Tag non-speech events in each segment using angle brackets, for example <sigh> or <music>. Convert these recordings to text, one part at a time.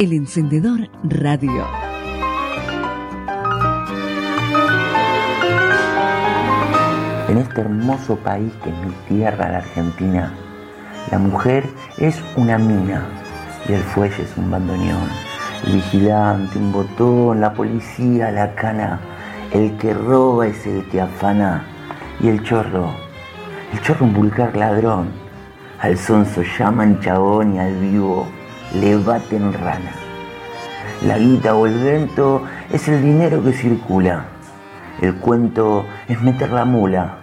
El encendedor radio. En este hermoso país que es mi tierra, la Argentina, la mujer es una mina y el fuelle es un bandoneón. El vigilante, un botón, la policía, la cana. El que roba es el que afana. Y el chorro, el chorro un vulgar ladrón. Al sonso llaman chabón y al vivo le baten rana. La guita o el viento es el dinero que circula. El cuento es meter la mula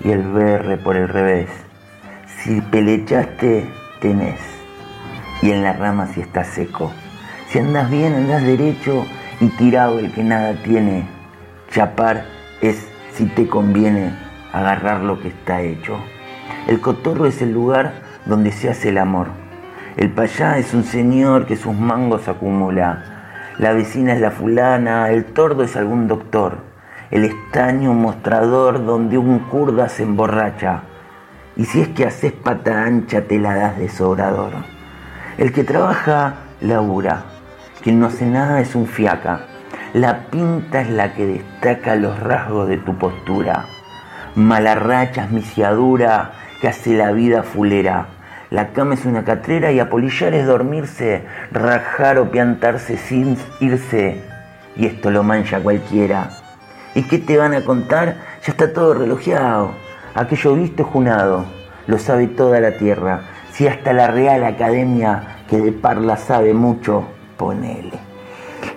y el berre por el revés. Si pelechaste, tenés. Y en la rama si estás seco. Si andas bien, andás derecho y tirado el que nada tiene. Chapar es si te conviene agarrar lo que está hecho. El cotorro es el lugar donde se hace el amor. El payá es un señor que sus mangos acumula. La vecina es la fulana, el tordo es algún doctor el estaño un mostrador donde un kurda se emborracha. Y si es que haces pata ancha, te la das de sobrador. El que trabaja, labura. Quien no hace nada es un fiaca. La pinta es la que destaca los rasgos de tu postura. Malarracha es misiadura que hace la vida fulera. La cama es una catrera y apolillar es dormirse, rajar o piantarse sin irse. Y esto lo mancha cualquiera. ¿Y qué te van a contar? Ya está todo relojeado. Aquello visto junado, lo sabe toda la tierra. Si hasta la Real Academia, que de parla sabe mucho, ponele.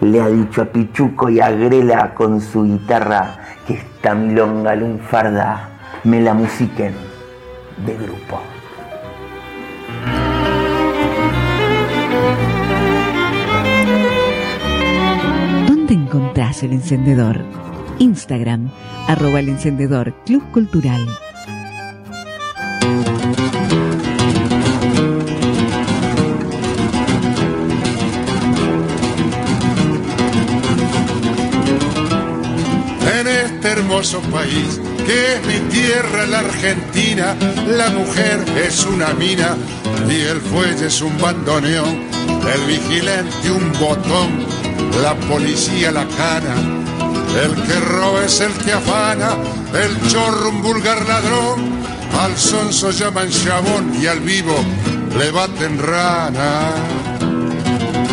Le ha dicho a Pichuco y a Grela con su guitarra que esta milonga lunfarda me la musiquen de grupo. El encendedor? Instagram, arroba el encendedor Club Cultural. En este hermoso país que es mi tierra, la Argentina, la mujer es una mina y el fuelle es un bandoneón, el vigilante un botón, la policía la cana el que roba es el que afana, el chorro un vulgar ladrón, al sonso llaman chabón y al vivo le baten rana.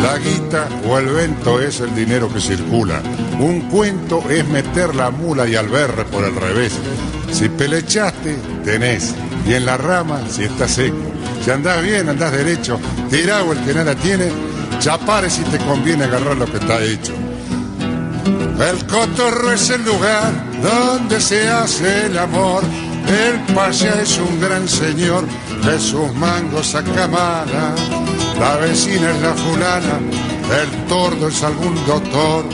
La guita o el vento es el dinero que circula. Un cuento es meter la mula y al berre por el revés. Si pelechaste, tenés. Y en la rama, si está seco. Si andás bien, andás derecho. Tirado el que nada tiene. Chapare si te conviene agarrar lo que está hecho. El cotorro es el lugar donde se hace el amor. El paya es un gran señor de sus mangos saca mala. La vecina es la fulana, el tordo es algún doctor.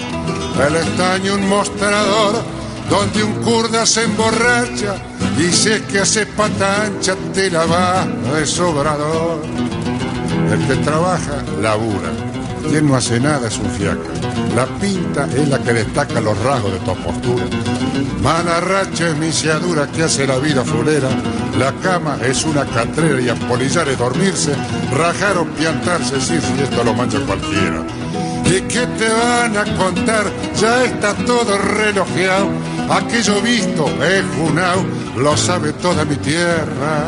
El estaño un mostrador donde un kurda se emborracha. Y si que hace pata ancha, te la va de sobrador. El que trabaja, labura. Quien no hace nada es un fiaca. La pinta es la que destaca los rasgos de tu postura. Mala racha es misiadura que hace la vida fulera. La cama es una catrera y apolillar es dormirse. Rajar o piantarse, sí, si esto lo mancha cualquiera. ¿Y qué te van a contar? Ya está todo relojeado. Aquello visto es junao, lo sabe toda mi tierra.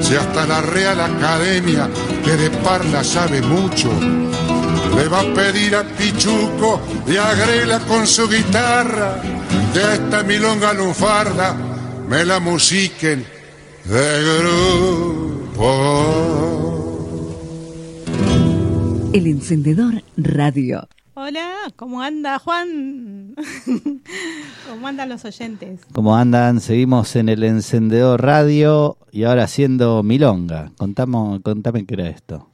Si hasta la Real Academia, que de parla sabe mucho, le va a pedir a Pichuco y a Grela con su guitarra de esta milonga lunfarda me la musiquen de grupo. El encendedor radio. Hola, ¿cómo anda Juan? <laughs> ¿Cómo andan los oyentes? ¿Cómo andan? Seguimos en el encendedor radio y ahora haciendo milonga. Contamos, contame qué era esto.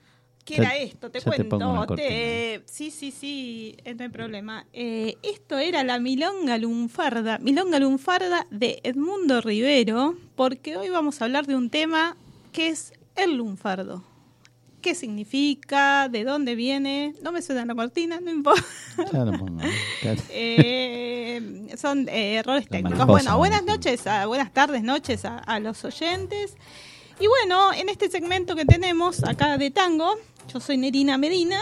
¿Qué Ya- era esto? Te cuento. Te- Sí, sí, sí, no hay problema. Eh, esto era la Milonga Lunfarda, Milonga Lunfarda de Edmundo Rivero, porque hoy vamos a hablar de un tema que es el lunfardo. ¿Qué significa? ¿De dónde viene? No me suena la cortina, no importa. Ya lo pongo. Eh, son eh, errores técnicos. Bueno, buenas ¿no? noches, a- buenas tardes, noches a, a los oyentes. Y bueno, en este segmento que tenemos acá de tango, Yo soy Nerina Medina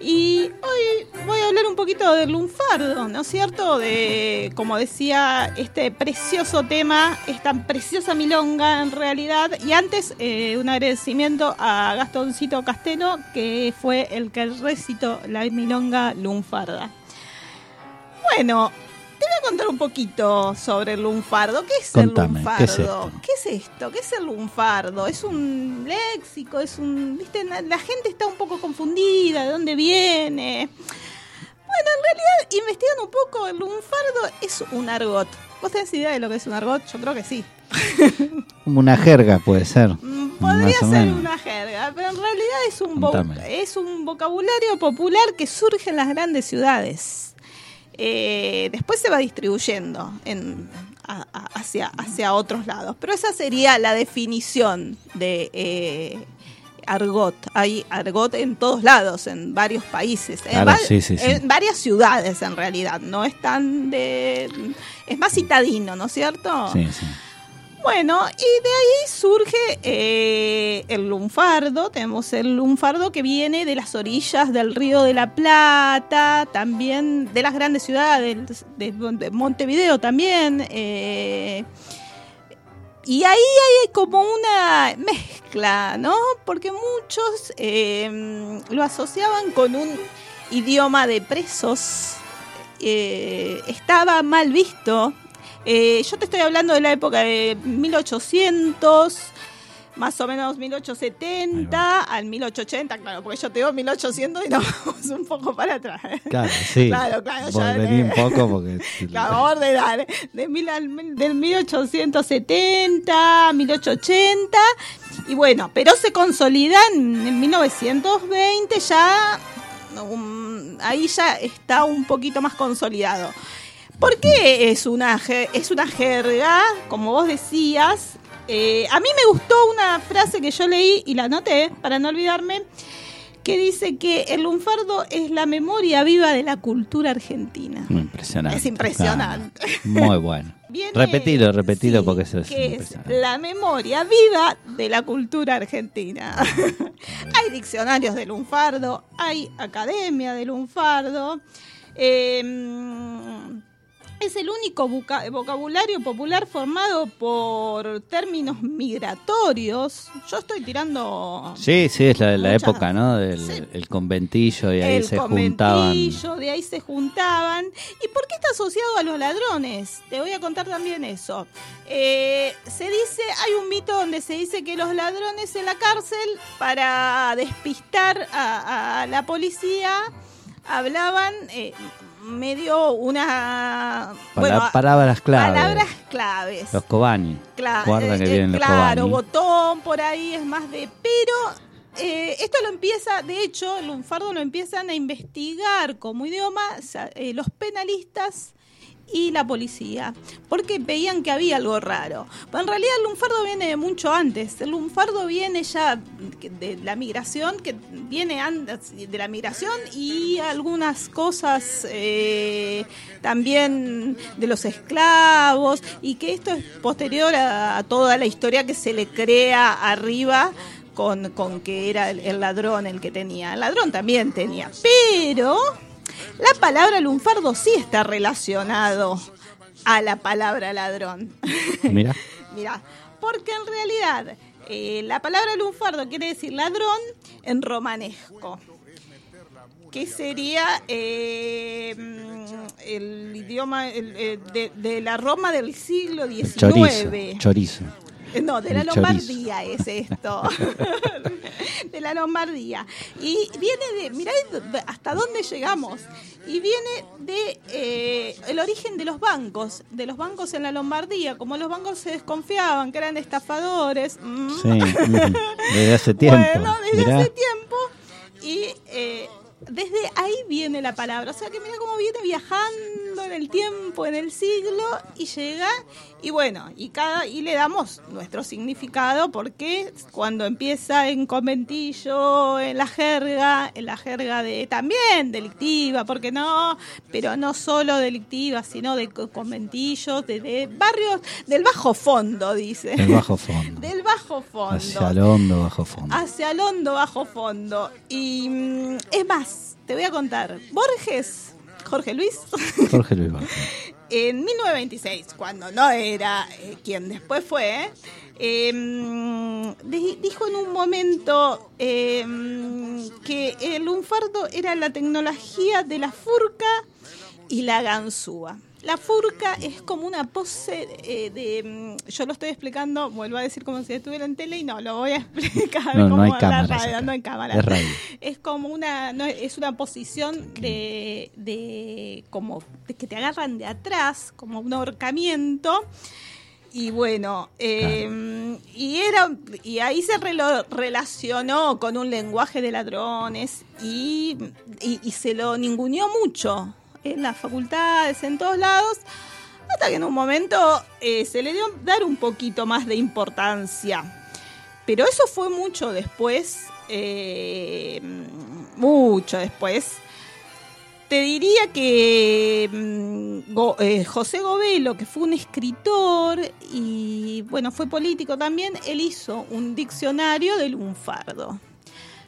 y hoy voy a hablar un poquito del lunfardo, ¿no es cierto? De, como decía, este precioso tema, esta preciosa milonga en realidad. Y antes, eh, un agradecimiento a Gastoncito Castelo, que fue el que recitó la milonga lunfarda. Bueno, te voy a contar un poquito sobre el lunfardo. ¿Qué es Contame, el ¿qué es lunfardo? esto? ¿Qué es esto? ¿Qué es el lunfardo? Es un léxico, es un, viste, la gente está un poco confundida, ¿de dónde viene? Bueno, en realidad, investigando un poco, el lunfardo es un argot. ¿Vos tenés idea de lo que es un argot? Yo creo que sí. <laughs> Como una jerga puede ser. Mm, Podría ser menos. una jerga, pero en realidad es un, es un vocabulario popular que surge en las grandes ciudades. Eh, después se va distribuyendo en, a- a- hacia, hacia otros lados. Pero esa sería la definición de eh, argot. Hay argot en todos lados, en varios países. En, Claro, va- sí, sí, sí. en varias ciudades en realidad. No es tan de... Es más citadino, ¿no es cierto? Sí, sí. Bueno, y de ahí surge eh, el lunfardo. Tenemos el lunfardo que viene de las orillas del río de la Plata, también de las grandes ciudades, de, de Montevideo también. eh, y ahí hay como una mezcla, ¿no? Porque muchos eh, lo asociaban con un idioma de presos. eh, estaba mal visto. Eh, yo te estoy hablando de la época de 1800, más o menos 1870 al 1880, claro, porque yo te digo 1800 y nos <laughs> vamos un poco para atrás. ¿eh? Claro, sí. Claro, claro, ya, un poco porque... <laughs> Claro, ordenar. De mil al- del 1870, 1880. Y bueno, pero se consolida en, en 1920 ya. um, ahí ya está un poquito más consolidado. ¿Por qué es una, es una jerga? Como vos decías. Eh, a mí me gustó una frase que yo leí y la anoté para no olvidarme que dice que el lunfardo es la memoria viva de la cultura argentina. Impresionante. Es impresionante. Claro. Muy bueno. <laughs> Viene- repetilo, repetilo sí, porque eso es que es la memoria viva de la cultura argentina. <laughs> hay diccionarios de lunfardo, hay academia de lunfardo. eh, es el único vocabulario popular formado por términos migratorios. Yo estoy tirando Sí, sí, es la, la Muchas- época, ¿no? Del Sí. el conventillo y ahí el se juntaban. conventillo, de ahí se juntaban. ¿Y por qué está asociado a los ladrones? Te voy a contar también eso. Eh, se dice, hay un mito donde se dice que los ladrones en la cárcel, para despistar a, a la policía, hablaban eh, medio una... Pala- palabras clave. Palabras claves. Los Cobani. Cla- Guarda que eh, vienen los Claro, botón por ahí es más de. Pero eh, esto lo empieza, de hecho, el lunfardo lo empiezan a investigar como idioma eh, los penalistas y la policía, porque veían que había algo raro. Pero en realidad el lunfardo viene mucho antes. El lunfardo viene ya de la migración, que viene de la migración y algunas cosas eh, también de los esclavos y que esto es posterior a, a toda la historia que se le crea arriba con, con que era el, el ladrón el que tenía. El ladrón también tenía, pero la palabra lunfardo sí está relacionado a la palabra ladrón. <laughs> Mira. Mira, porque en realidad eh, la palabra lunfardo quiere decir ladrón en romanesco, que sería eh, mm, el idioma el, eh, de, de la Roma del siglo XIX. Chorizo. Chorizo. <laughs> No, de la El Lombardía es esto. <laughs> de la Lombardía. Y viene de, mirá hasta dónde llegamos. Y viene de eh, el origen de los bancos, de los bancos en la Lombardía. Como los bancos se desconfiaban que eran estafadores. mm, Sí. Desde hace <laughs> tiempo. bueno, desde Mirá. hace tiempo. Y eh, desde ahí viene la palabra. O sea que mira cómo viene viajando en el tiempo, en el siglo, y llega, y bueno, y cada, y le damos nuestro significado, porque cuando empieza en conventillo, en la jerga, en la jerga de también delictiva, porque no, pero no solo delictiva, sino de co- conventillos, de, de barrios, del bajo fondo, dice El bajo fondo. <laughs> del bajo bajo fondo. Hacia el hondo bajo fondo. Hacia el hondo bajo fondo. Y mm, es más, te voy a contar. Borges, Jorge Luis, <laughs> Jorge Luis Borges. en 1926, cuando no era eh, quien después fue, eh, di- dijo en un momento eh, que el lunfardo era la tecnología de la furca y la ganzúa. La furca es como una pose eh, de... mm, Yo lo estoy explicando, vuelvo a decir como si estuviera en tele y no, lo voy a <laughs> explicar No, no como hay la radio, no hay cámara. Es radio. <laughs> Es como una, no, es una posición de, de como de que te agarran de atrás, como un ahorcamiento. Y bueno, eh, y era y ahí se relo- relacionó con un lenguaje de ladrones y, y- y se lo ninguneó mucho en las facultades, en todos lados, hasta que en un momento eh, se le dio dar un poquito más de importancia. Pero eso fue mucho después, eh, mucho después. Te diría que mm, Go- eh, José Govelo, que fue un escritor y bueno, fue político también, él hizo un diccionario del lunfardo,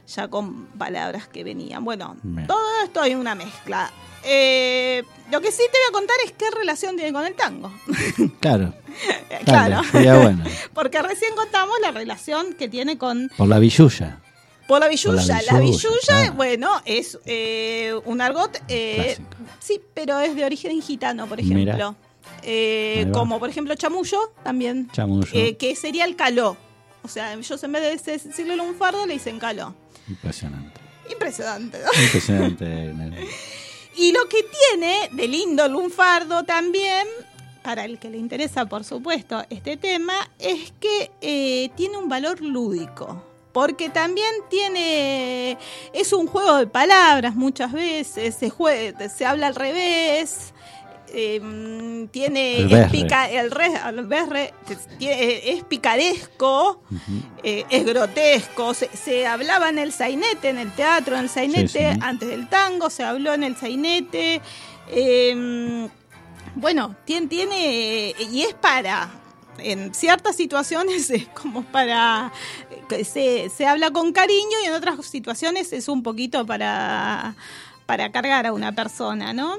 ya con palabras que venían. Bueno, Bien. todo esto hay una mezcla. Eh, lo que sí te voy a contar es qué relación tiene con el tango. <laughs> Claro. claro. Dale, bueno. <laughs> Porque recién contamos la relación que tiene con Por la billulla. por la. Por la claro. bueno, es eh, un argot, eh, sí, pero es de origen gitano, por ejemplo. Eh, como por ejemplo chamullo, también. Chamullo. eh, que sería el caló. O sea, ellos en vez de decirle lunfardo le dicen caló. Impresionante. Impresionante. ¿no? Impresionante. <laughs> Y lo que tiene de lindo lunfardo también, para el que le interesa, por supuesto, este tema, es que eh, tiene un valor lúdico. Porque también tiene. Es un juego de palabras muchas veces, se, jue- se habla al revés. Eh, tiene. El es, berre. pica- el re- el berre, tiene- es picaresco. Eh, es grotesco. Se, se hablaba en el sainete, en el teatro, en el sainete, Sí, sí. antes del tango, se habló en el sainete. Eh, bueno, tiene, tiene. Y es para. En ciertas situaciones <laughs> es como para. que se, se habla con cariño y en otras situaciones es un poquito para. para cargar a una persona, ¿no?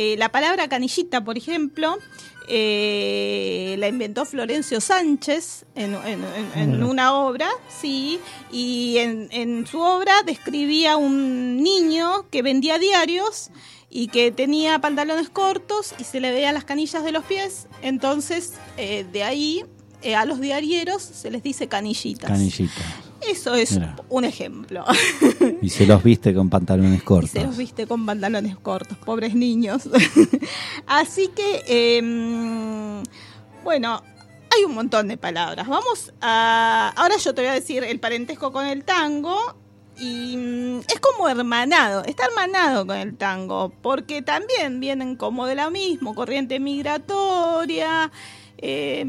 Eh, la palabra canillita, por ejemplo, eh, la inventó Florencio Sánchez en, en- en- en una obra, sí, y en, en su obra describía un niño que vendía diarios y que tenía pantalones cortos y se le veían las canillas de los pies, entonces eh, de ahí eh, a los diarieros se les dice canillitas. Canillita. Eso es Mira. un ejemplo. <laughs> Y se los viste con pantalones Y cortos. se los viste con pantalones cortos, pobres niños. <laughs> Así que, eh, bueno, hay un montón de palabras. Vamos a... Ahora yo te voy a decir el parentesco con el tango. Y mm, es como hermanado, está hermanado con el tango, porque también vienen como de la misma, corriente migratoria, eh,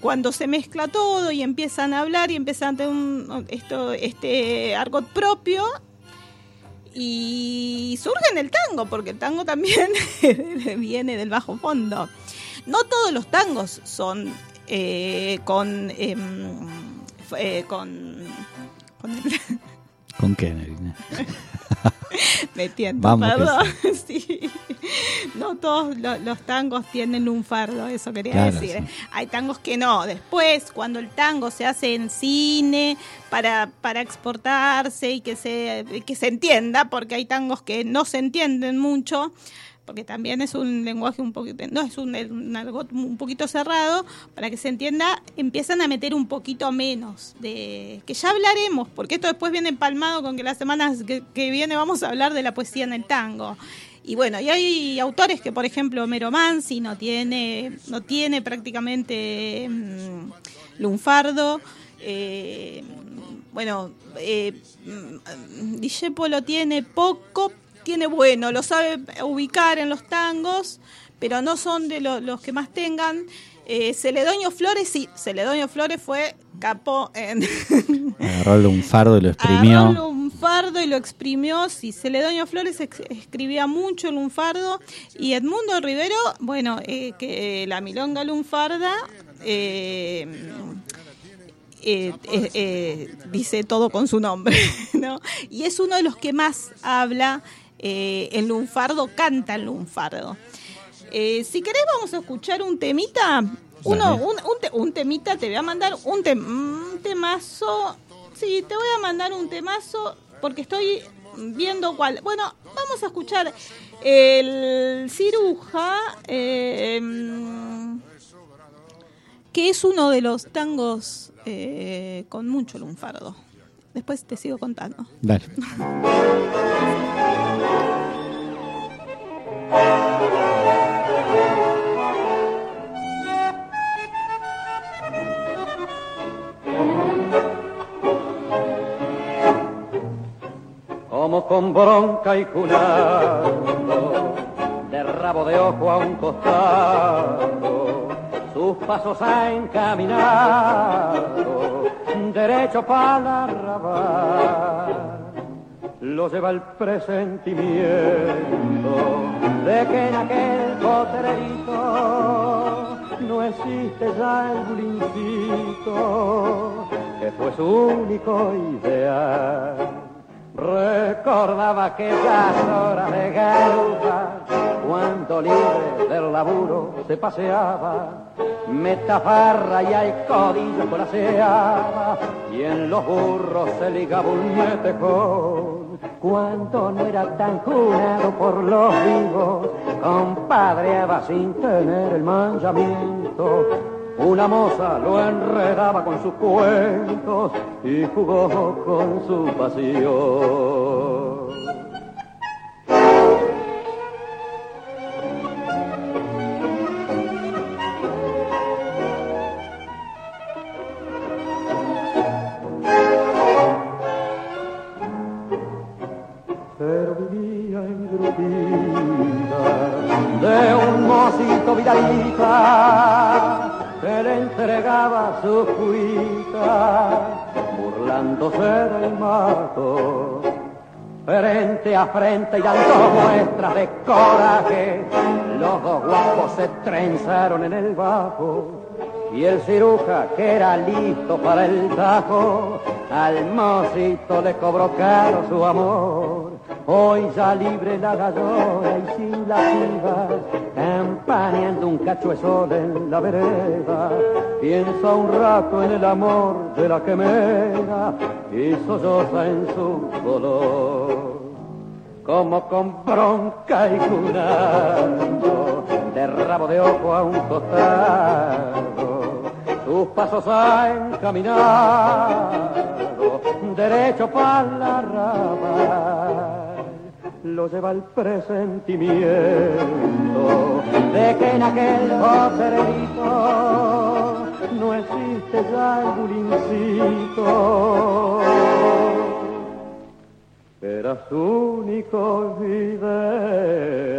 cuando se mezcla todo y empiezan a hablar y empiezan a tener un- esto, este argot propio, y surge en el tango, porque el tango también <laughs> viene del bajo fondo. No todos los tangos son eh, con, em, eh, con, con el- ¿Con qué, Nerina? <laughs> <laughs> me tiento, Vamos que perdón. <laughs> sí. No todos lo- los tangos tienen un fardo, eso quería Claro, decir. sí. Hay tangos que no. Después, cuando el tango se hace en cine para, para exportarse y que se, que se entienda, porque hay tangos que no se entienden mucho, porque también es un lenguaje un poquito, no es un, un un poquito cerrado, para que se entienda, empiezan a meter un poquito menos de que ya hablaremos, porque esto después viene empalmado con que las semanas que, que viene vamos a hablar de la poesía en el tango. Y bueno, y hay autores que, por ejemplo, Homero Mansi no tiene, no tiene prácticamente mm, lunfardo. eh, bueno, eh, mm, Discepolo tiene poco, tiene bueno, lo sabe ubicar en los tangos, pero no son de lo- los que más tengan. Eh, Celedonio Flores, sí, Celedonio Flores fue capo en, <laughs> Agarró un fardo y lo exprimió. Agarró el lunfardo y lo exprimió. Sí, Celedonio Flores escribía mucho el lunfardo. Y Edmundo Rivero, bueno, eh, que la milonga lunfarda. eh, eh, eh, eh, dice todo con su nombre, <laughs> ¿no? Y es uno de los que más habla eh, en lunfardo, canta en lunfardo. Eh, si querés vamos a escuchar un temita, uno, un, un te- un temita, te voy a mandar un, tem- un temazo, sí, te voy a mandar un temazo porque estoy viendo cuál. Bueno, vamos a escuchar el ciruja, eh, mm, que es uno de los tangos eh, con mucho lunfardo. Después te sigo contando. Dale. <laughs> con bronca y cunando, de rabo de ojo a un costado, sus pasos ha encaminado, derecho para la arrabal. Lo lleva el presentimiento de que en aquel potrerito no existe ya el bulincito que fue su único ideal. Recordaba aquellas horas de garza cuando libre del laburo se paseaba, metafarra y al codillo colaseaba y en los burros se ligaba un metejón. Cuando no era tan jurado por los vivos, compadreaba sin tener el manchamiento. Una moza lo enredaba con sus cuentos y jugó con su pasión. Frente y dando muestras de coraje. Los dos guapos se trenzaron en el bajo y el ciruja que era listo para el tajo al mocito le cobró caro su amor. Hoy ya libre la gallona y sin las hijas campaneando un cacho de en la vereda. Piensa un rato en el amor de la que mera y solloza en su dolor como con bronca y curando, de rabo de ojo a un costado, sus pasos han caminado, derecho para la rama, lo lleva el presentimiento de que en aquel potrerito no existe ya el bulincito era su único ideal.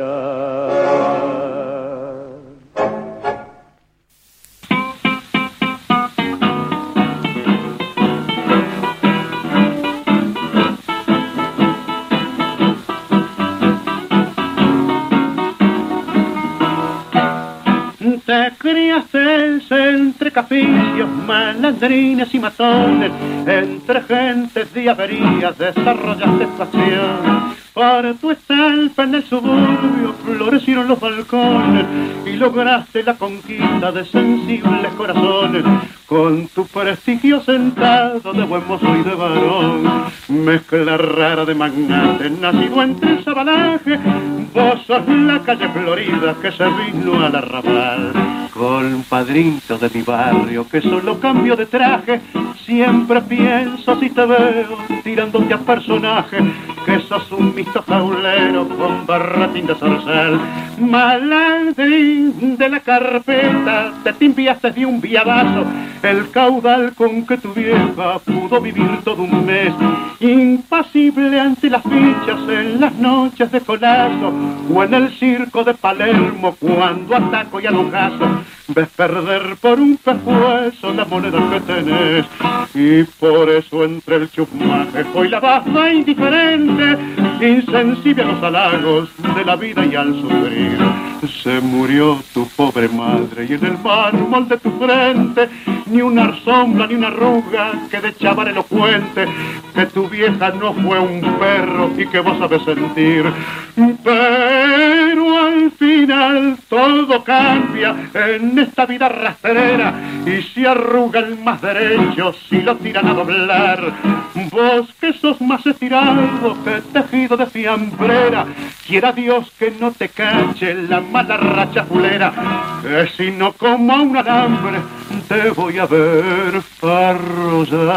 Te criaste entre caficios, malandrines y matones, entre gentes de averías desarrollaste pasión. Por tu estampa en el suburbio florecieron los balcones y lograste la conquista de sensibles corazones. Con tu prestigio sentado de buen mozo y de varón, mezcla rara de magnate, nacido entre el sabanaje, vos sos la calle florida que se vino al arrabal. Compadrito de mi barrio que solo cambio de traje, siempre pienso si te veo tirándote a personaje, que sos un misto jaulero con barratín de zorzal. Malandrín de la carpeta, te timpiaste de un viadazo, el caudal con que tu vieja pudo vivir todo un mes. Impasible ante las fichas en las noches de colazo, o en el circo de Palermo cuando ataco y alojazo. Ves perder por un pescuezo la moneda que tenés. Y por eso entre el chusmaje hoy la de indiferente, insensible a los halagos de la vida y al sufrir. Se murió tu pobre madre y en el mármol de tu frente ni una sombra ni una arruga que de chaval elocuente que tu vieja no fue un perro y que vos sabes sentir. Pero al final todo cambia en esta vida rastrera y se arruga el más derecho si lo tiran a doblar. Vos que sos más estirado que tejido de fiambrera, quiera Dios que no te cache la mala racha fulera, que si no como a un alambre te voy a ver arrollar.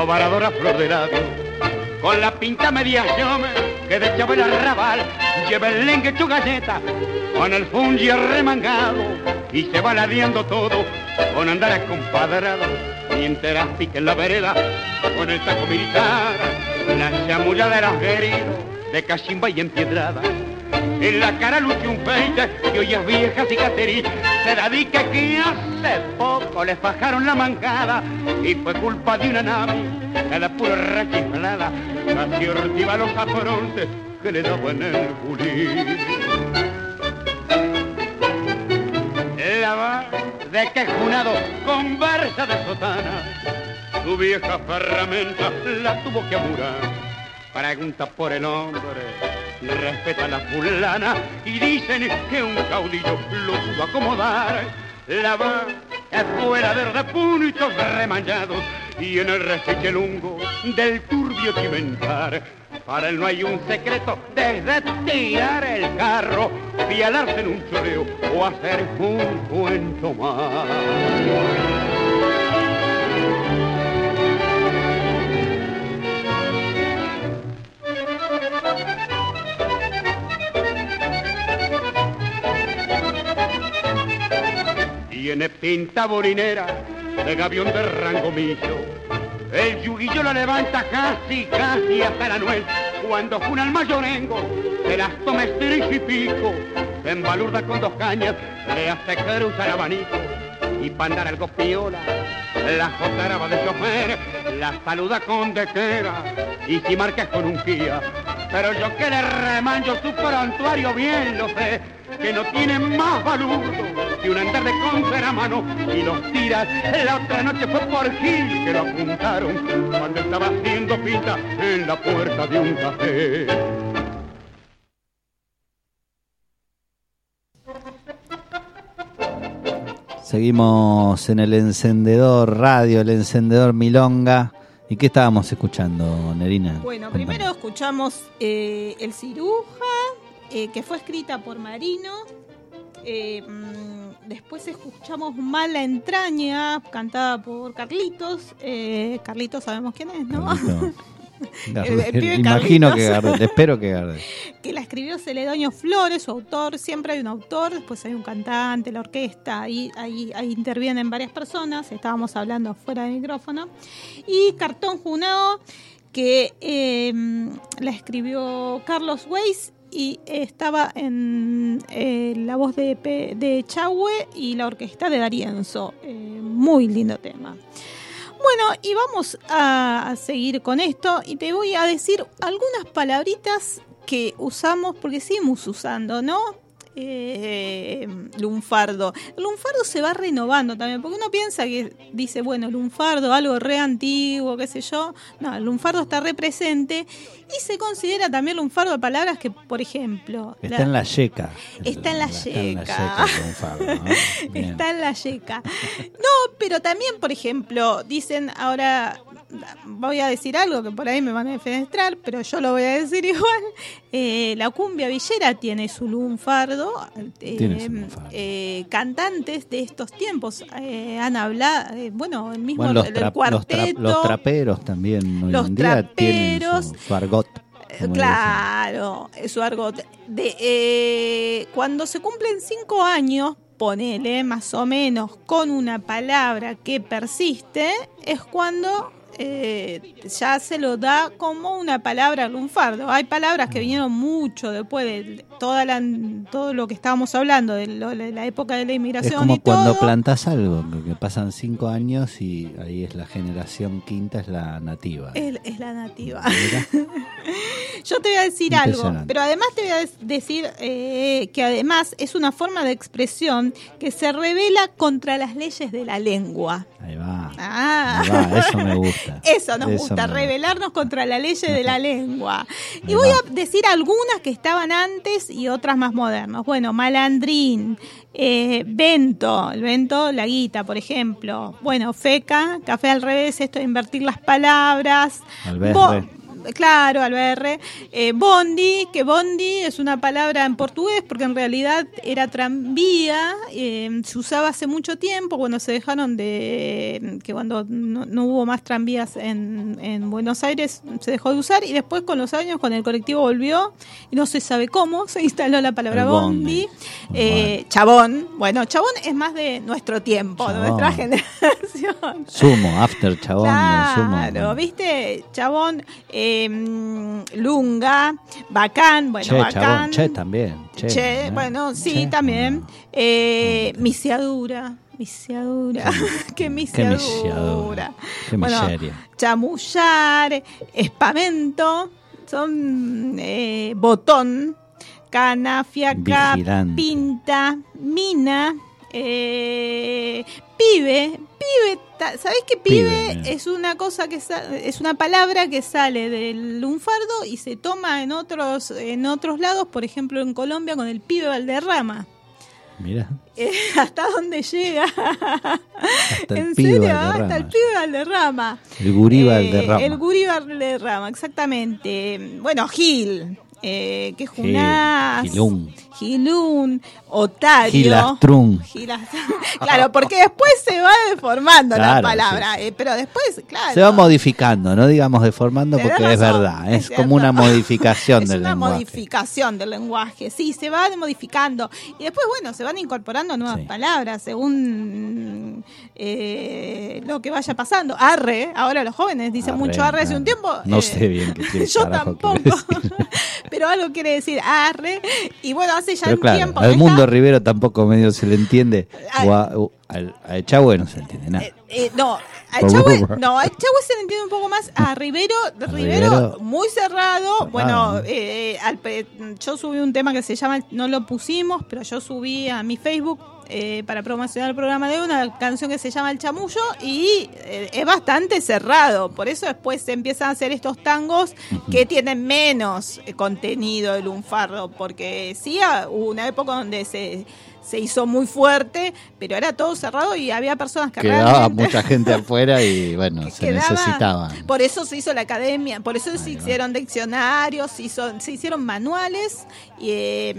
Pucho, sobaradora flor de labio, con la pinta media que de chaval arrabal lleva el lengue tu con el fungi remangado y se va ladeando todo con andar acompadrado mientras pique en la vereda con el taco militar, la chamullada de los heridos de cachimba y empiedrada. En la cara luce un peite que hoy es vieja cicatriz. Se la di que que hace poco le fajaron la mancada y fue culpa de una nave que la pura rachiflada casi ortiva los afrontes que le daban el bulín. La va de quejunado conversa de sotana, su vieja ferramenta la tuvo que amurar. Pregunta por el hombre, respeta la fulana y dicen que un caudillo lo pudo acomodar. La va fuera de puntos remañados y en el refiche lungo del turbio cimentar. Para él no hay un secreto desde tirar el carro, pialarse en un choreo o hacer un cuento más. Tiene pinta borinera de gavión de rango millo. El yuguillo la levanta casi, casi hasta la nuez. Cuando juna el mayorengo, se las toma estrés y pico. Se embalurda con dos cañas, le hace cruzar abanico. Y para andar algo piola, la jotaraba de chofer, la saluda con dequera. Y si marcas con un guía, pero yo que le remanjo su prontuario bien lo sé, que no tiene más valor que un andar de contra a mano y los tiras. La otra noche fue por Gil que lo apuntaron cuando estaba haciendo pinta en la puerta de un café. Seguimos en el encendedor radio, el encendedor Milonga. ¿Y qué estábamos escuchando, Nerina? Bueno, Contame. primero escuchamos eh, El Ciruja, eh, que fue escrita por Marino. Eh, mm, después escuchamos Mala Entraña, cantada por Carlitos. Eh, Carlitos sabemos quién es, ¿no? Carlito. <laughs> El- el pibe Imagino que Gardel, espero que Gardel. <laughs> que la escribió Celedonio Flores, su autor. Siempre hay un autor, después hay un cantante, la orquesta, ahí, ahí, ahí intervienen varias personas. Estábamos hablando fuera de micrófono. Y Cartón Junao, que eh, la escribió Carlos Weiss y estaba en eh, la voz de, de Chahue y la orquesta de Darienzo. Eh, muy lindo tema. Bueno, y vamos a seguir con esto y te voy a decir algunas palabritas que usamos, porque seguimos usando, ¿no? Eh, lunfardo. El lunfardo se va renovando también, porque uno piensa que dice, bueno, lunfardo, algo re antiguo, qué sé yo. No, el lunfardo está re presente y se considera también lunfardo palabras que, por ejemplo, Está la- en la yeca. Está en la Está en la yeca. <laughs> Está en la yeca. No, pero también, por ejemplo, dicen ahora, voy a decir algo que por ahí me van a defenestrar, pero yo lo voy a decir <laughs> igual. Eh, la cumbia villera tiene su lunfardo. Eh, eh, cantantes de estos tiempos eh, han hablado, bueno, el mismo Bueno, los, el cuarteto. los traperos también hoy Los en día tienen traperos, su, su argot. Claro, su argot. De, cuando se cumplen cinco años, ponele más o menos con una palabra que persiste, es cuando eh, ya se lo da como una palabra lunfardo. Hay palabras que vinieron mucho después de toda la, todo lo que estábamos hablando, de, lo- de la época de la Es inmigración como y cuando todo. plantas algo, que, pasan cinco años y ahí es la generación quinta, es la nativa. Es, es la nativa. <laughs> Yo te voy a decir algo, pero además te voy a decir eh, que además es una forma de expresión que se revela contra las leyes de la lengua. Ahí va. Ah. Ahí va, eso me gusta. <laughs> Eso nos Eso gusta, rebelarnos contra la ley de la lengua. Y voy va. a decir algunas que estaban antes y otras más modernas. Bueno, malandrín, eh, vento, el vento, la guita, por ejemplo. Bueno, feca, café al revés, esto de invertir las palabras. Alberre. Claro, alberre. Eh, bondi, que bondi es una palabra en portugués porque en realidad era tranvía, eh, se usaba hace mucho tiempo cuando se dejaron de, que cuando no, no hubo más tranvías en, en Buenos Aires se dejó de usar y después con los años con el colectivo volvió y no se sabe cómo <laughs> se instaló la palabra bondi. bondi. Eh, Chabón, bueno, chabón es más de nuestro tiempo, de nuestra generación. Sumo, after chabón, sumo. Claro, ¿viste? Chabón, eh, Lunga, Bacán, bueno, che, Bacán. chabón, che también. Che, Che, ¿no? bueno, sí, Che, también. bueno. Eh, misiadura, misiadura, qué misiadura. <laughs> misiadura, qué bueno, miseria. chamullar, espamento, son eh, botón, cana, fiaca, Vigilante. pinta, mina, eh, pibe, pibe, ¿sabés que pibe, es una cosa que es una palabra que sale del lunfardo y se toma en otros en otros lados, por ejemplo en Colombia con el pibe Valderrama. Mira, <laughs> Eh, hasta dónde llega. hasta ¿En serio? Valderrama. Hasta el pibe Valderrama. El gurí Eh, Valderrama. El gurí Valderrama, exactamente. Bueno, Gil, eh, que es Junás. Gilún. Gilún, Otario. Gilastrún. Gilas- <laughs> claro, porque después se va deformando la Claro, palabra, sí, sí. eh, pero después, claro. Se va modificando, no digamos deformando porque es verdad, es es como una modificación <laughs> es del una lenguaje. modificación del lenguaje, sí, se va modificando. Y después, bueno, se van incorporando nuevas Sí. palabras según eh, lo que vaya pasando. Arre, ahora los jóvenes dicen Arre, mucho arre hace un tiempo. no eh, sé bien qué <laughs> Yo tampoco. Pero algo quiere decir arre. Y bueno, hace ya Pero un claro, tiempo. al mundo está- Rivero tampoco medio se le entiende, o a, o al, a Echagüe no se le entiende nada. Eh, no, a Echagüe, no, a Echagüe se le entiende un poco más. A Rivero, Rivero, muy cerrado. Bueno, eh, al yo subí un tema que se llama, no lo pusimos, pero yo subí a mi Facebook eh, para promocionar el programa de una canción que se llama El Chamullo y eh, es bastante cerrado. Por eso después se empiezan a hacer estos tangos que tienen menos eh, contenido de lunfardo, porque sí hubo una época donde se se hizo muy fuerte, pero era todo cerrado y había personas que Quedaba realmente mucha gente afuera y <laughs> bueno, que se quedaba- necesitaban. Por eso se hizo la academia, por eso se va. hicieron diccionarios, se, hizo- se hicieron manuales. Y, eh,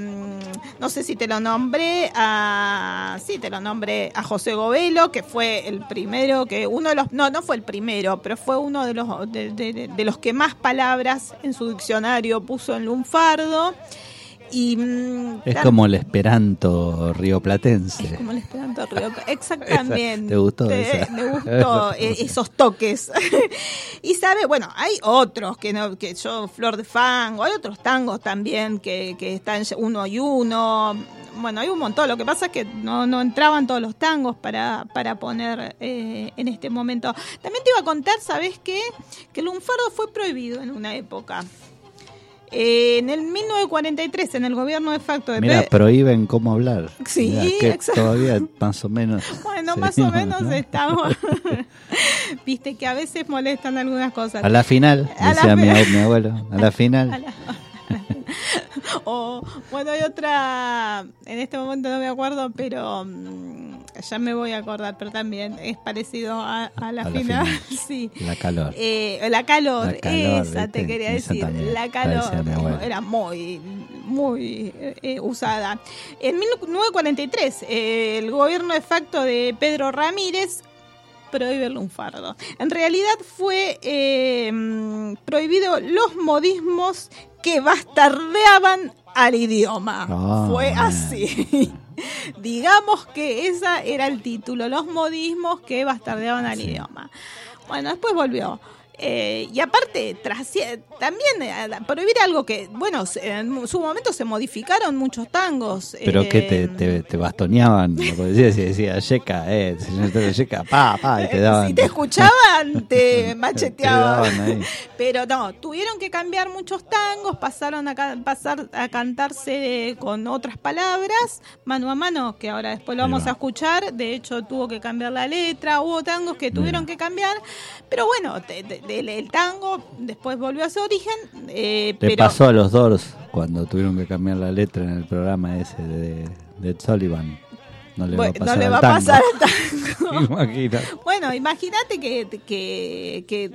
no sé si te lo nombré a. Sí, te lo nombré a José Govelo, que fue el primero que. Uno de los. No, no fue el primero, pero fue uno de los, de, de- de los que más palabras en su diccionario puso en lunfardo. Y, mm, Es como el esperanto rioplatense. es como el Esperanto <laughs> Río. Exactamente. ¿Te gustó esa? Me gustó <laughs> eh, esos toques. <laughs> y sabe, bueno, hay otros que no, que yo, Flor de Fango, hay otros tangos también que, que están uno y uno. Bueno, hay un montón. Lo que pasa es que no, no entraban todos los tangos para, para poner eh, en este momento. También te iba a contar, ¿sabes qué? Que el lunfardo fue prohibido en una época. Eh, en el 1943, en el gobierno de facto de Mira, prohíben cómo hablar. Sí, Mirá, que exacto. Todavía más o menos. <laughs> Bueno, más o menos ¿no? estamos. <laughs> Viste que a veces molestan algunas cosas. A la final, A la decía mi, ab- mi abuelo, a la final. <laughs> A la- <laughs> o, bueno, hay otra, en este momento no me acuerdo, pero mm, ya me voy a acordar, pero también es parecido a, a la A la final. <laughs> sí. La calor. Eh, la calor, La calor, esa te quería Esa decir. también, La calor era muy, muy eh, usada. En 1943, eh, el gobierno de facto de Pedro Ramírez prohíbe el lunfardo. En realidad fue eh, mm, prohibido los modismos que bastardeaban al idioma. Ah, fue así. <laughs> Digamos que ese era el título, los modismos que bastardeaban al idioma. Bueno, después volvió. Eh, y aparte, también eh, prohibir algo que, bueno, en su momento se modificaron muchos tangos. Pero eh, que te, te, te bastoneaban, lo decía, si decía, Yeca, eh, señor Yeca, pa, pa, y te daban. Si te escuchaban, te <laughs> te macheteaban. Pero no, tuvieron que cambiar muchos tangos, pasaron a ca- pasar a cantarse con otras palabras, mano a mano, que ahora después lo vamos va. a escuchar. De hecho, tuvo que cambiar la letra, hubo tangos que tuvieron que cambiar. Pero bueno, te- te- el tango después volvió a su origen. eh, pero, pasó a los Doors cuando tuvieron que cambiar la letra en el programa ese de, de Sullivan. No le bueno, va a pasar no le al va tango. pasar al <laughs> tango. Imagínate. Bueno, imagínate que, que, que,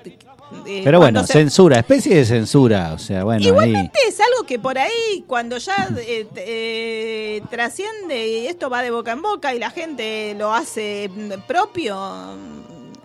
eh, Pero bueno, se- censura, especie de censura, o sea, bueno, ahí. Igualmente es algo que por ahí, cuando ya eh, eh, trasciende y esto va de boca en boca y la gente lo hace propio,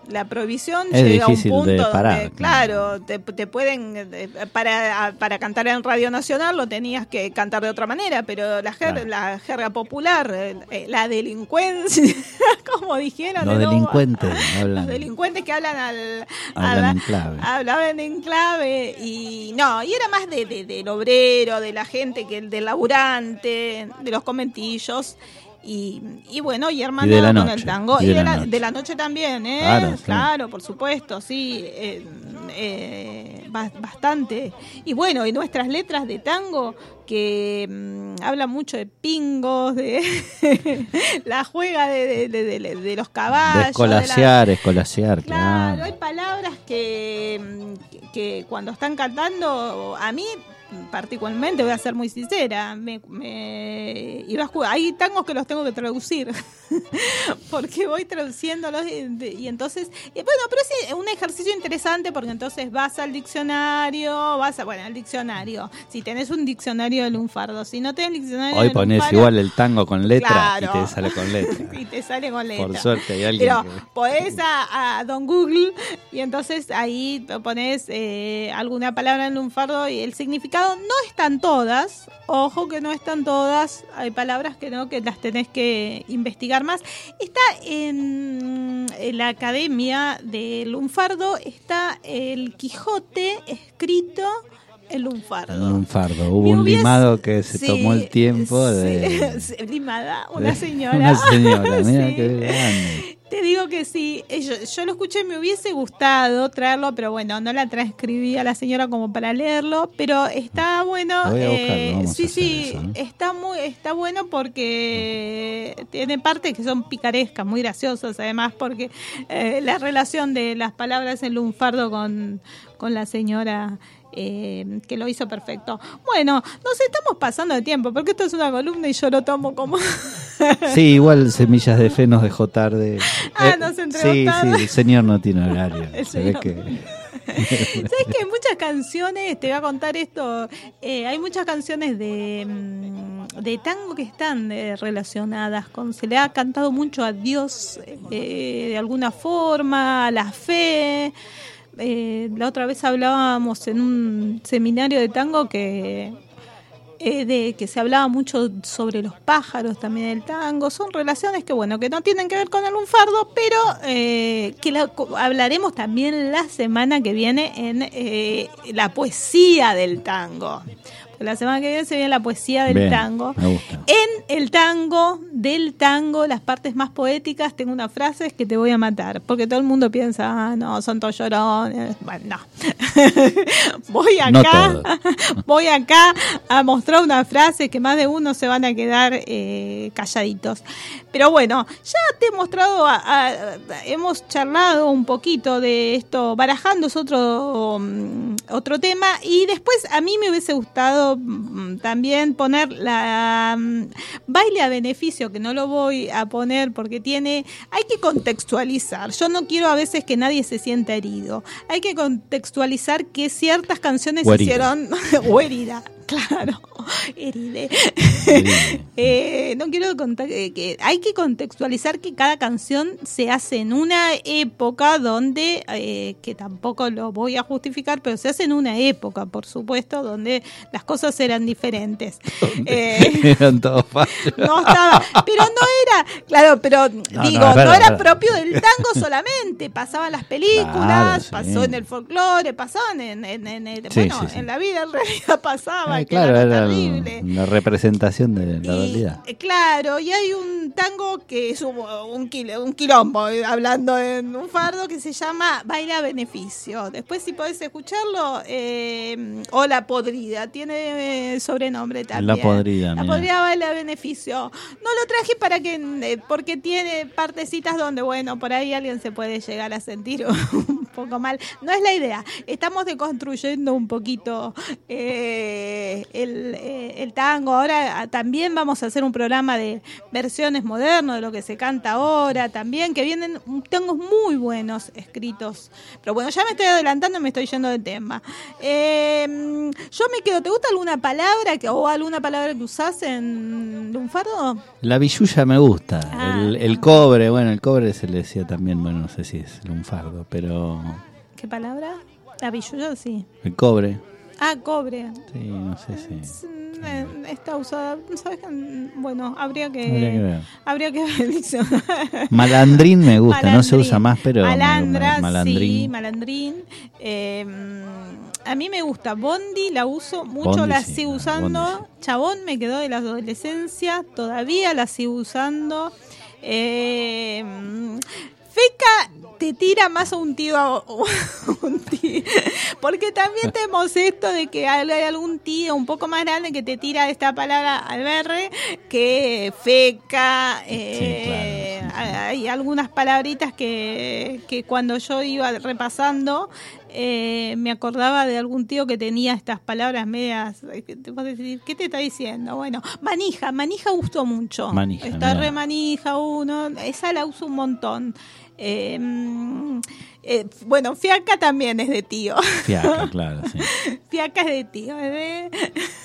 la prohibición Es llega a un punto de donde, parar, claro, te, te pueden, eh, para, para cantar en Radio Nacional lo tenías que cantar de otra manera, pero la, jer- Claro. la jerga popular, eh, eh, la delincuencia, <laughs> como dijeron, Los delincuentes <laughs> hablan. los delincuentes que hablan al, Hablan en clave. hablaban en clave y no y era más de, de- del obrero de la gente que el del laburante de los conventillos y, y bueno y hermano Y de la con noche, el tango y y, de la de la noche también ¿eh? Claro, claro, sí. por supuesto sí eh, eh, ba- bastante y bueno y nuestras letras de tango que mm, hablan mucho de pingos de <laughs> la juega de, de- los caballos de la- escolasear, escolasear, Claro, claro. hay palabras que, mm, que cuando están cantando, a mí particularmente, voy a ser muy sincera, me, me iba a ju- hay tangos que los tengo que traducir, <laughs> porque voy traduciéndolos y, y entonces, y bueno, pero es un ejercicio interesante porque entonces vas al diccionario, vas a, bueno, al diccionario, si tenés un diccionario de lunfardo, si no tenés diccionario Hoy de pones lunfardo, igual el tango con letra Claro. y te sale con letra. <laughs> y te sale con letra. Por suerte hay alguien Pero que- <laughs> podés a, a Don Google y entonces ahí pones eh, alguna palabra en lunfardo y el significado no están todas. Ojo que no están todas. Hay palabras que no, que las tenés que investigar más. Está en, en la academia de lunfardo, está el Quijote escrito en lunfardo. Un fardo. Hubo un limado que se Sí, tomó el tiempo de. sí, <laughs> limada, una señora. <laughs> Una señora, mira <laughs> Sí. qué grande. Te digo que sí, eh, yo, yo lo escuché, me hubiese gustado traerlo, pero bueno, no la transcribí a la señora como para leerlo, pero está bueno. Voy a eh, sí, sí, está muy, está bueno porque tiene partes que son picarescas, muy graciosas, además, porque eh, la relación de las palabras en lunfardo con, con la señora. Eh, que lo hizo perfecto. Bueno, nos estamos pasando de tiempo, porque esto es una columna y yo lo tomo como... Sí, igual Semillas de Fe nos dejó tarde. Ah, Eh, nos entregó sí, tarde. sí, el señor no tiene horario. <laughs> El señor. que. ¿Sabes que muchas canciones, te voy a contar esto, eh, hay muchas canciones de, mm, de tango que están eh, relacionadas con, se le ha cantado mucho a Dios eh, de alguna forma, a la fe. Eh, la otra vez hablábamos en un seminario de tango que eh, de que se hablaba mucho sobre los pájaros también del tango. Son relaciones que, bueno, que no tienen que ver con el lunfardo, pero eh, que la- hablaremos también la semana que viene en eh, la poesía del tango. La semana que viene se viene la poesía del Bien, tango. me gusta. En el tango, del tango, las partes más poéticas, tengo una frase es que te voy a matar, porque todo el mundo piensa, ah, no, son todos llorones. Bueno, no. <laughs> voy acá, <laughs> voy acá a mostrar una frase que más de uno se van a quedar eh, calladitos. Pero bueno, ya te he mostrado, a- a- hemos charlado un poquito de esto, barajando es otro, mm, otro tema, y después a mí me hubiese gustado mm, también poner la mm, baile a beneficio, que no lo voy a poner porque tiene, hay que contextualizar. Yo no quiero a veces que nadie se sienta herido. Hay que contextualizar que ciertas canciones O hicieron, <laughs> o herida, claro. Heride. <laughs> Eh, no quiero contar eh, que hay que contextualizar que cada canción se hace en una época donde, eh, que tampoco lo voy a justificar, pero se hace en una época, por supuesto, donde las cosas eran diferentes. <laughs> Eh, Eran todos no estaba, pero no era, claro, pero digo, no, era propio del tango solamente, pasaba en las películas, Claro, sí. pasó en el folclore, pasaban en, en, en- Sí, bueno, sí. en la vida en realidad pasaba, Ah, claro, era, terrible. la representación de la Y, realidad. eh, claro, y hay un tango que es un, un, un quilombo, eh, hablando en un fardo, que se llama Baila Beneficio. Después, si podés escucharlo, eh, o La Podrida, tiene sobrenombre también. La Podrida, La. Podrida Baila Beneficio. No lo traje para que, porque tiene partecitas donde, bueno, por ahí alguien se puede llegar a sentir <laughs> un poco mal. No es la idea. Estamos deconstruyendo un poquito eh, el, eh, el tango. Ahora ah, también vamos a hacer un programa de versiones modernas de lo que se canta ahora también, que vienen tangos muy buenos escritos. Pero bueno, ya me estoy adelantando y me estoy yendo de tema. Eh, yo me quedo, ¿te gusta alguna palabra que, o alguna palabra que usás en lunfardo? La billulla me gusta. Ah. El, el cobre, bueno, el cobre se le decía también, bueno, no sé si es lunfardo, pero ¿Qué palabra? La billulla, sí. el cobre, Ah, cobre. sí, no sé si. Mm, eh, Está usada, ¿sabes qué? Bueno, habría que, Habría que ver. habría que ver el diccionario. <laughs> Malandrín me gusta, no se Malandrín. usa más, pero. Malandra, sí, malandrín. malandrín. Eh, a mí me gusta Bondi, la uso mucho, Bondi la sí, sigo usando. Bondi Chabón me quedó de la adolescencia, todavía la sigo usando. Eh, Feca te tira más a un tío, a <laughs> un tío. porque también tenemos esto de que hay algún tío un poco más grande que te tira esta palabra al berre, que feca, eh, claro, sí, sí. hay algunas palabritas que, que cuando yo iba repasando eh, me acordaba de algún tío que tenía estas palabras medias. eh, ¿Qué te está diciendo? Bueno, manija, manija gustó mucho. Manija, Está re manija uno, esa la uso un montón. Eh, eh, bueno, fiaca también es de tío. Fiaca, <laughs> claro, sí. Fiaca es de tío, es de...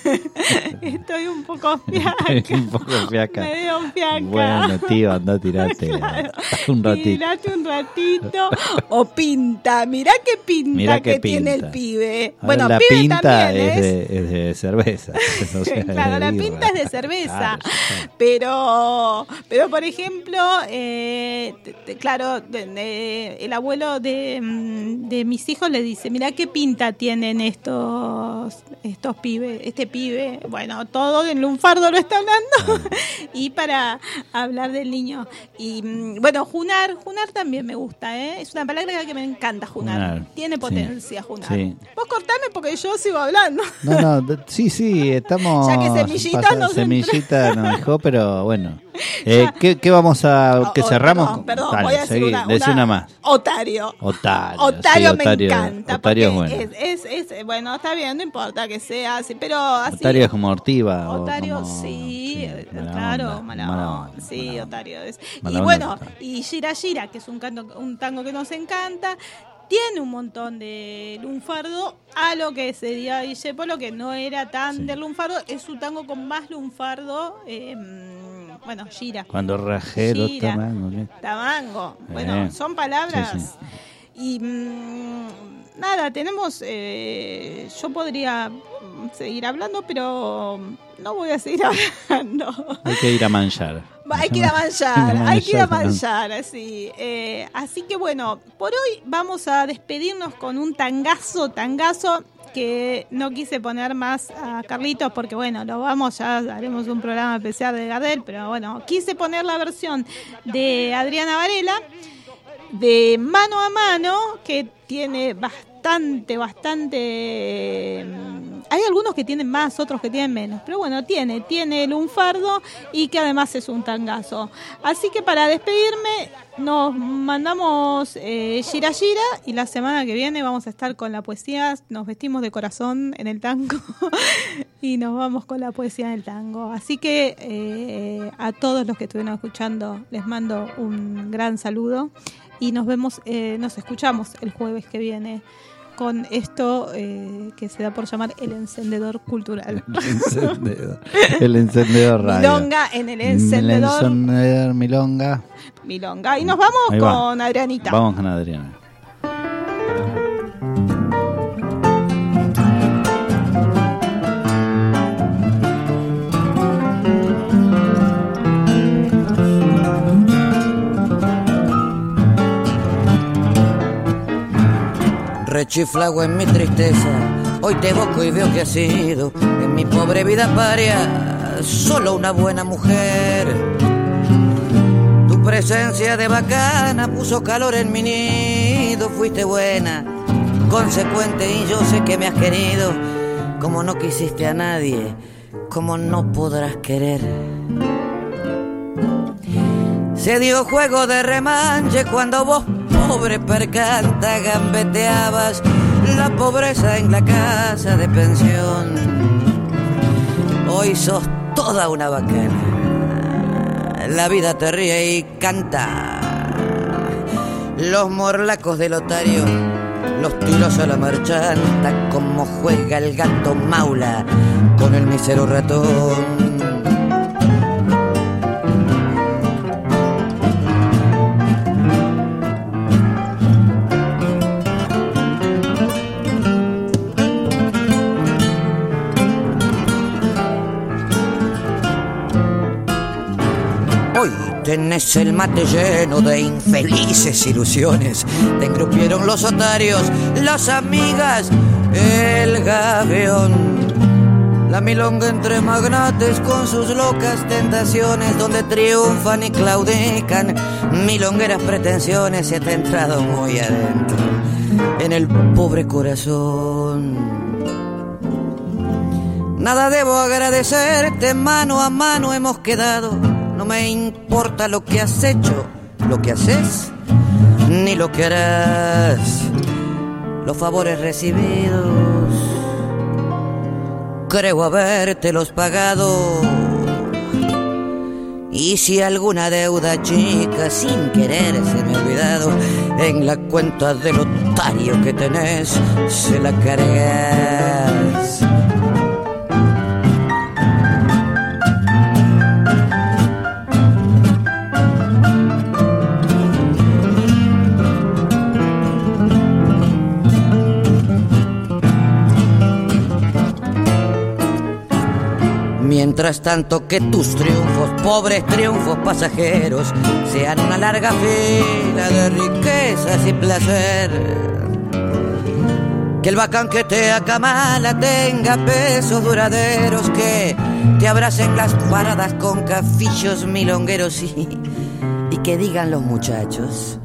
<laughs> Estoy un poco <laughs> fiaca. un poco fiaca. Me fiaca. Bueno, tío, anda a tirarte Claro. un ratito. Tirate un ratito. O pinta. Mirá qué pinta Mirá que tiene el pibe. Ahora, bueno, la pibe pinta también es, es. de, es de cerveza. O sea, claro, de la pinta es de cerveza. Claro, claro. Pero, pero por ejemplo, eh, claro, el abuelo de, mm, de mis hijos le dice, mira qué pinta tienen estos estos pibes, este pibe, bueno, todo en lunfardo lo está hablando, <laughs> y para hablar del niño. Y mm, bueno, junar, junar también me gusta, ¿eh? es una palabra que me encanta, junar. Junar, Tiene sí. potencia, junar. Sí. Vos cortame porque yo sigo hablando. No, no, sí, sí, estamos. <laughs> Ya que Semillita nos Semillita nos dejó, pero bueno. Eh, ¿qué, qué vamos a. que Oh, cerramos? Perdón, perdón, Dale, voy a decir seguí, una, más. Otario. Otario. Otario sí, me Otario- encanta. Otario es bueno. es, es, es- bueno, está bien, no importa que sea así, pero así. Otario es como Ortiva. Otario, como- sí, eh, mala claro, onda, mala, mala onda, sí. Otario es. Y bueno, y Gira Gira, que es un, canto, un tango que nos encanta, tiene un montón de lunfardo, a lo que sería Discepolo, que no era tan Sí. de lunfardo, es su tango con más lunfardo, eh, bueno, Gira. Cuando rajé dos Gira. tamangos, ¿qué? Tamango. Bueno, Eh, son palabras. sí, sí. Y mm, nada, tenemos. eh, yo podría mm, seguir hablando, pero no voy a seguir <laughs> hablando. Hay que ir a manchar. Hay que ir a manchar, hay que ir a manchar. manchar, así. Eh, así que bueno, por hoy vamos a despedirnos con un tangazo, tangazo que no quise poner más a Carlitos porque bueno, lo vamos, ya haremos un programa especial de Gardel, pero bueno, quise poner la versión de Adriana Varela de mano a mano que tiene bastante, bastante... Hay algunos que tienen más, otros que tienen menos, pero bueno, tiene, tiene el unfardo y que además es un tangazo. Así que para despedirme nos mandamos eh, Gira Gira y la semana que viene vamos a estar con la poesía, nos vestimos de corazón en el tango <laughs> y nos vamos con la poesía del tango. Así que eh, a todos los que estuvieron escuchando les mando un gran saludo y nos vemos, eh, nos escuchamos el jueves que viene con esto eh, que se da por llamar el encendedor cultural. El encendedor, <laughs> el encendedor radio. Milonga en el encendedor El encendedor Milonga. Milonga. Y nos vamos va. con Adrianita. Vamos con Adriana. Rechiflago en mi tristeza, hoy te evoco y veo que has sido en mi pobre vida paria, solo una buena mujer. Tu presencia de bacana puso calor en mi nido, fuiste buena, consecuente y yo sé que me has querido, como no quisiste a nadie, como no podrás querer. Se dio juego de remanche cuando vos, pobre percanta, gambeteabas la pobreza en la casa de pensión. Hoy sos toda una bacana. La vida te ríe y canta. Los morlacos del otario, los tiros a la marchanta, como juega el gato maula con el mísero ratón. Tenés el mate lleno de infelices ilusiones. Te engrupieron los otarios, las amigas, el gavión. La milonga entre magnates con sus locas tentaciones, donde triunfan y claudican milongueras pretensiones. Se te ha entrado muy adentro en el pobre corazón. Nada debo agradecerte, mano a mano hemos quedado. No me importa lo que has hecho, lo que haces, ni lo que harás. Los favores recibidos, creo habértelos pagado. Y si alguna deuda chica sin querer se me ha olvidado, en la cuenta del otario que tenés se la cargas. Mientras tanto que tus triunfos, pobres triunfos pasajeros, sean una larga fila de riquezas y placer. Que el bacán que te acamala tenga pesos duraderos, que te abracen las paradas con cafillos milongueros y, y que digan los muchachos,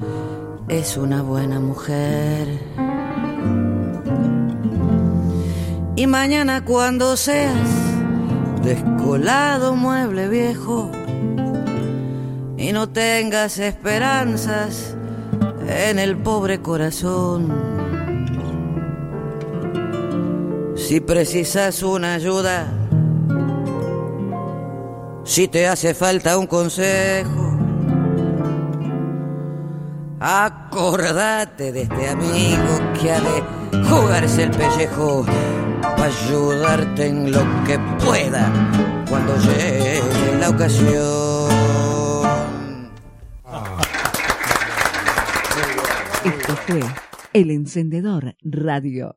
es una buena mujer. Y mañana cuando seas descolado mueble viejo y no tengas esperanzas en el pobre corazón. Si precisas una ayuda, si te hace falta un consejo, acordate de este amigo que ha de jugarse el pellejo ayudarte en lo que pueda cuando llegue la ocasión. Esto fue El Encendedor Radio.